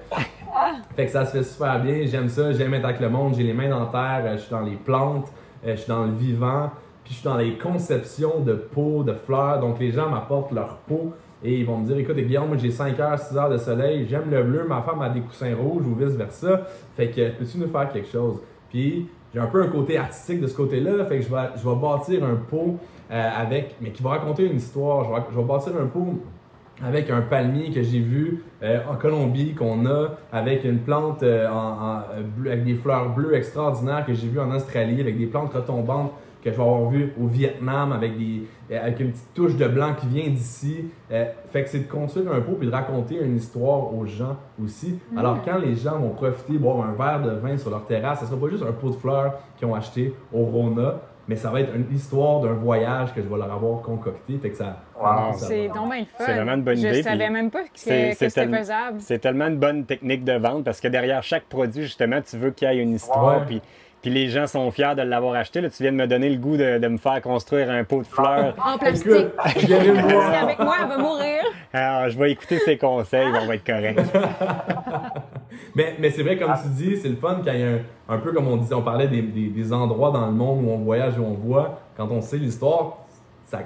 fait que ça se fait super bien. J'aime ça. J'aime être avec le monde. J'ai les mains dans la terre. Euh, je suis dans les plantes. Je suis dans le vivant. Puis, je suis dans les conceptions de peau, de fleurs. Donc, les gens m'apportent leur peau. Et ils vont me dire, écoute, Guillaume, moi j'ai 5 heures, 6 heures de soleil, j'aime le bleu, ma femme a des coussins rouges ou vice-versa. Fait que peux-tu nous faire quelque chose? Puis j'ai un peu un côté artistique de ce côté-là, fait que je vais, je vais bâtir un pot euh, avec, mais qui va raconter une histoire. Je vais, je vais bâtir un pot avec un palmier que j'ai vu euh, en Colombie, qu'on a, avec une plante euh, en, avec des fleurs bleues extraordinaires que j'ai vu en Australie, avec des plantes retombantes que je vais avoir vu au Vietnam avec, des, avec une petite touche de blanc qui vient d'ici. fait que c'est de construire un pot et de raconter une histoire aux gens aussi. Mm. Alors quand les gens vont profiter, boire un verre de vin sur leur terrasse, ce sera pas juste un pot de fleurs qu'ils ont acheté au Rona, mais ça va être une histoire d'un voyage que je vais leur avoir concocté. Fait que ça. C'est fun. C'est vraiment une bonne idée. Je savais même pas que, c'était faisable. C'est tellement une bonne technique de vente parce que derrière chaque produit, justement, tu veux qu'il y ait une histoire. Puis puis les gens sont fiers de l'avoir acheté. Là, tu viens de me donner le goût de, me faire construire un pot de fleurs. En plastique. avec moi, elle va mourir. Alors, je vais écouter ses conseils, on va être correct. mais mais c'est vrai, comme tu dis, c'est le fun quand il y a un, peu comme on disait, on parlait des, des, endroits dans le monde où on voyage, où on voit. Quand on sait l'histoire, ça,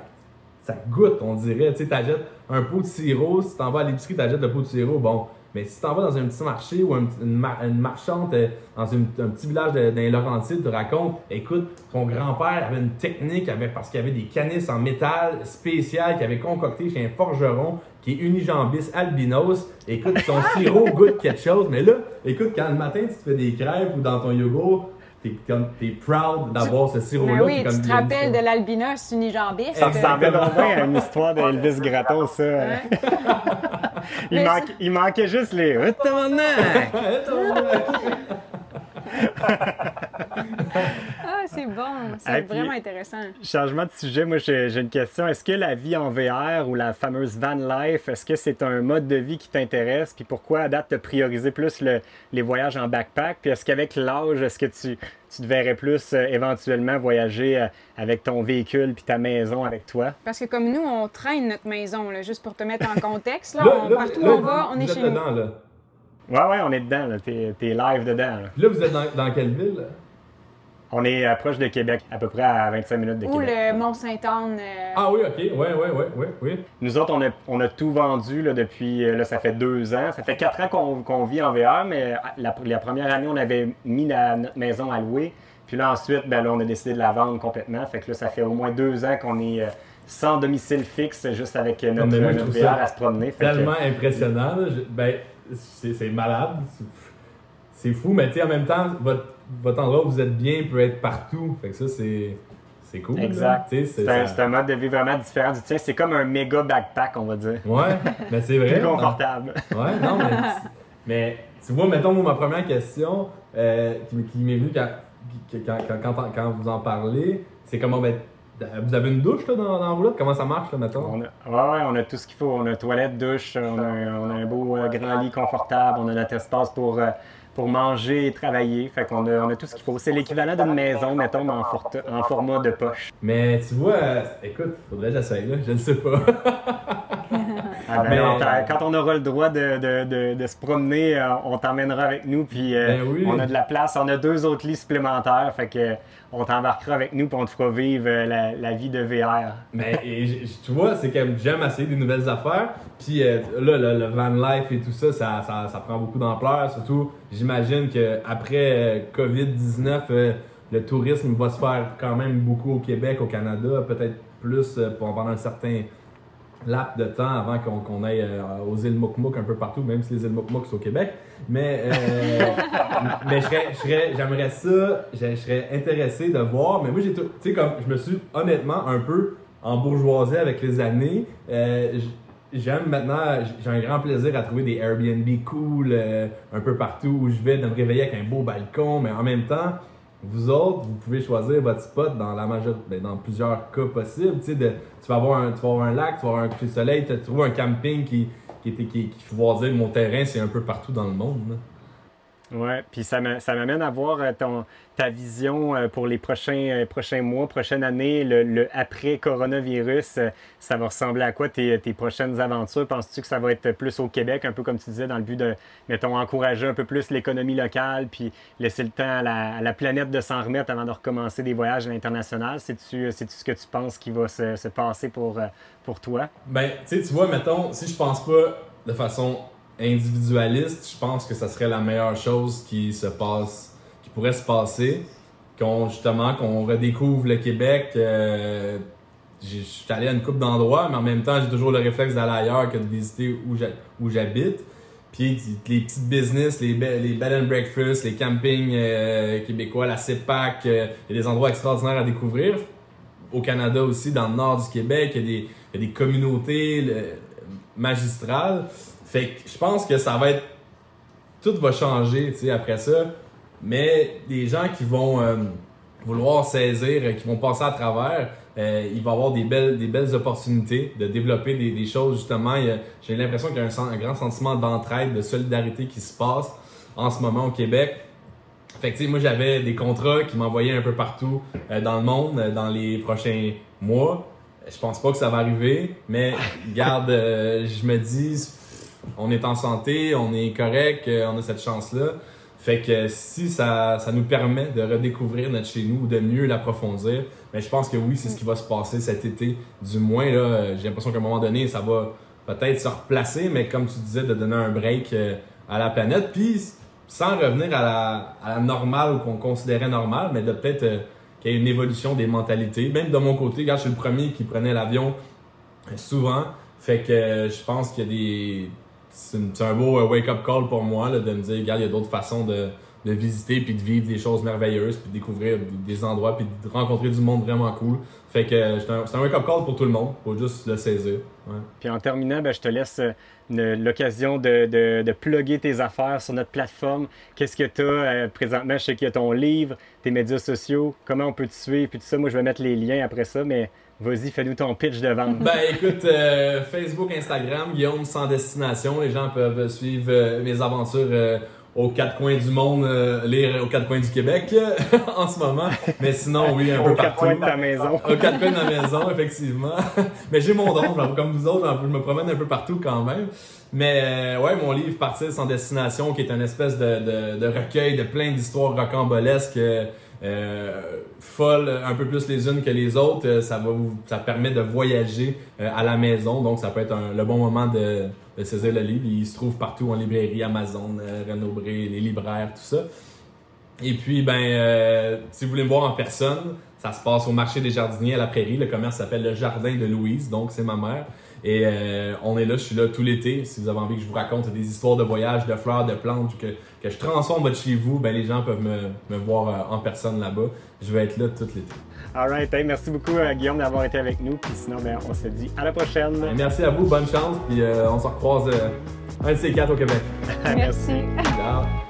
ça goûte, on dirait. Tu sais, t'achètes un pot de sirop, si t'en vas à l'épicerie, t'achètes le pot de sirop, bon mais si tu t'en vas dans un petit marché ou une, marchande euh, dans un petit village d'un Laurentide te raconte, écoute, ton grand-père avait une technique avec, parce qu'il y avait des canisses en métal spéciales qu'il avait concocté chez un forgeron qui est unijambis albinos. Écoute, ton sirop goûte quelque chose, mais là, écoute, quand le matin tu te fais des crêpes ou dans ton yogourt, t'es comme t'es proud d'avoir ce sirop-là. oui, tu te rappelles de l'albinos unijambiste. Ça ressemblait donc à une histoire d'Elvis Gratton, ça. il, manque, il, manquait juste les ah, c'est bon. C'est vraiment intéressant. Changement de sujet, moi, j'ai une question. Est-ce que la vie en VR ou la fameuse van life, est-ce que c'est un mode de vie qui t'intéresse? Puis pourquoi, à date, tu prioriser plus les voyages en backpack? Puis est-ce qu'avec l'âge, est-ce que tu, tu te verrais plus euh, éventuellement voyager euh, avec ton véhicule puis ta maison avec toi? Parce que comme nous, on traîne notre maison, là, juste pour te mettre en contexte. Là, partout où on va, on est chez nous. Ouais, ouais, on est dedans, là. T'es, live dedans. Là. là, vous êtes dans, dans quelle ville? On est proche de Québec, à peu près à 25 minutes de Québec. Ou le Mont-Saint-Anne. Euh, ah oui, ok, oui, oui, oui, oui, oui. Nous autres, on a, on a tout vendu là, depuis, euh, là, ça fait deux ans. Ça fait quatre ans qu'on, qu'on vit en VR, mais la, la, première année, on avait mis notre maison à louer. Puis là, ensuite, ben, là, on a décidé de la vendre complètement. Fait que là, ça fait au moins deux ans qu'on est sans domicile fixe, juste avec notre, VR à se promener. tellement impressionnant. ben, c'est malade. C'est fou, mais en même temps, votre, votre endroit où vous êtes bien peut être partout. Fait que ça, c'est. C'est cool. Exact. C'est un, mode de vie vraiment différent du tien. C'est comme un méga backpack, on va dire. Ouais, mais c'est vrai. Plus confortable. Ouais, non, mais, mais tu vois, mettons, ma première question euh, qui, m'est venue quand, quand, quand, quand, vous en parlez, c'est comment ben, vous avez une douche là, dans, dans la roulotte? Comment ça marche, là, mettons? On a, ouais, on a tout ce qu'il faut. On a toilette, douche, on a, on a un beau euh, grand lit confortable, on a notre espace pour, euh, pour manger et travailler. Fait qu'on a, on a tout ce qu'il faut. C'est l'équivalent d'une maison, mettons, mais en, en, format de poche. Mais tu vois, euh, écoute, faudrait que j'essaye, là. Je ne sais pas. Ah, ben, quand on aura le droit de, de, de, se promener, on t'emmènera avec nous. Puis ben on a de la place. On a deux autres lits supplémentaires. Fait que on t'embarquera avec nous pour on te fera vivre euh, la, vie de VR. Mais tu vois, c'est que j'aime essayer des nouvelles affaires. Puis euh, là, le, van life et tout ça, ça, ça, prend beaucoup d'ampleur. Surtout, j'imagine qu'après euh, COVID-19, le tourisme va se faire quand même beaucoup au Québec, au Canada, peut-être plus pendant un certain laps de temps avant qu'on aille euh, aux îles Mokmok un peu partout, même si les îles Mokmok sont au Québec. Mais, euh, mais j'aimerais ça, je serais intéressé de voir. Mais moi, j'ai tu sais, comme je me suis honnêtement un peu embourgeoisé avec les années. Euh, j'aime maintenant, j'ai un grand plaisir à trouver des Airbnb cool un peu partout où je vais, de me réveiller avec un beau balcon, mais en même temps, vous autres, vous pouvez choisir votre spot dans la majorité, ben, dans plusieurs cas possibles. Tu, sais, tu, vas avoir un, tu vas avoir un lac, tu vas avoir un coucher de soleil, tu trouves un camping qui, qui, qui, qui, qui dire mon terrain, c'est un peu partout dans le monde. Oui, puis ça m'amène à voir euh, ton, ta vision euh, pour les prochains, euh, prochains mois, prochaine année, le, après-coronavirus. Ça va ressembler à quoi tes, tes prochaines aventures? Penses-tu que ça va être plus au Québec, un peu comme tu disais, dans le but de, mettons, encourager un peu plus l'économie locale, puis laisser le temps à la, planète de s'en remettre avant de recommencer des voyages à l'international? C'est-tu ce que tu penses qui va se, se passer pour, pour toi? Ben, tu sais, tu vois, mettons, si je pense pas de façon individualiste, je pense que ça serait la meilleure chose qui se passe, qui pourrait se passer. Qu'on, justement, qu'on redécouvre le Québec. Euh, je suis allé à une coupe d'endroits, mais en même temps, j'ai toujours le réflexe d'aller ailleurs que de visiter où j'habite. Puis les petites business, les, bed and breakfast, les campings euh, québécois, la CEPAC, euh, il y a des endroits extraordinaires à découvrir. Au Canada aussi, dans le nord du Québec, il y a des communautés magistrales. Fait que je pense que ça va être. Tout va changer, tu sais, après ça. Mais des gens qui vont euh, vouloir saisir, euh, qui vont passer à travers, euh, il va y avoir des belles, des belles opportunités de développer des, choses, justement. J'ai l'impression qu'il y a un, grand sentiment d'entraide, de solidarité qui se passe en ce moment au Québec. Fait que, moi, j'avais des contrats qui m'envoyaient un peu partout dans le monde dans les prochains mois. Je pense pas que ça va arriver, mais garde, je me dis, on est en santé, on est correct, euh, on a cette chance-là. Fait que si ça, nous permet de redécouvrir notre chez nous, de mieux l'approfondir, mais ben, je pense que oui, c'est ce qui va se passer cet été. Du moins, là, euh, j'ai l'impression qu'à un moment donné, ça va peut-être se replacer, mais comme tu disais, de donner un break euh, à la planète, puis sans revenir à la, normale ou qu'on considérait normale, mais de peut-être qu'il y ait une évolution des mentalités. Même de mon côté, je suis le premier qui prenait l'avion souvent. Fait que je pense qu'il y a des c'est un beau euh, wake-up call pour moi de me dire, regarde, il y a d'autres façons de, visiter puis de vivre des choses merveilleuses puis de découvrir des endroits puis de rencontrer du monde vraiment cool. Fait que euh, c'est un, wake-up call pour tout le monde. Faut juste le saisir. Puis en terminant, ben, je te laisse euh, l'occasion de, de, de plugger tes affaires sur notre plateforme. Qu'est-ce que tu as présentement? Je sais qu'il y a ton livre, médias sociaux, comment on peut te suivre, puis tout ça. Moi, je vais mettre les liens après ça, mais Vas-y, fais-nous ton pitch de vente. Ben écoute, euh, Facebook, Instagram, Guillaume sans destination. Les gens peuvent suivre euh, mes aventures euh, aux quatre coins du monde, lire aux quatre coins du Québec en ce moment. Mais sinon, oui, un peu partout. Aux quatre coins de ta maison. Aux quatre coins de ma maison, effectivement. Mais j'ai mon don, comme vous autres, je me promène un peu partout quand même. Mais ouais, mon livre Partir sans destination, qui est une espèce de, de, de recueil de plein d'histoires rocambolesques euh, folles un peu plus les unes que les autres, euh, ça va ça permet de voyager euh, à la maison, donc ça peut être le bon moment de, de, saisir le livre. Il se trouve partout en librairie, Amazon, Renaud Bré, les libraires, tout ça. Et puis, ben, si vous voulez me voir en personne, ça se passe au marché des jardiniers à la prairie. Le commerce s'appelle le Jardin de Louise, donc c'est ma mère. Et euh, on est là, je suis là tout l'été. Si vous avez envie que je vous raconte des histoires de voyage, de fleurs, de plantes, que, que je transforme votre chez vous, ben les gens peuvent me, me voir euh, en personne là-bas. Je vais être là tout l'été. Alright, merci beaucoup euh, Guillaume d'avoir été avec nous. Puis sinon, ben, on se dit à la prochaine. Merci à vous, bonne chance. Puis on se recroise un de ces quatre au Québec. merci. Ciao.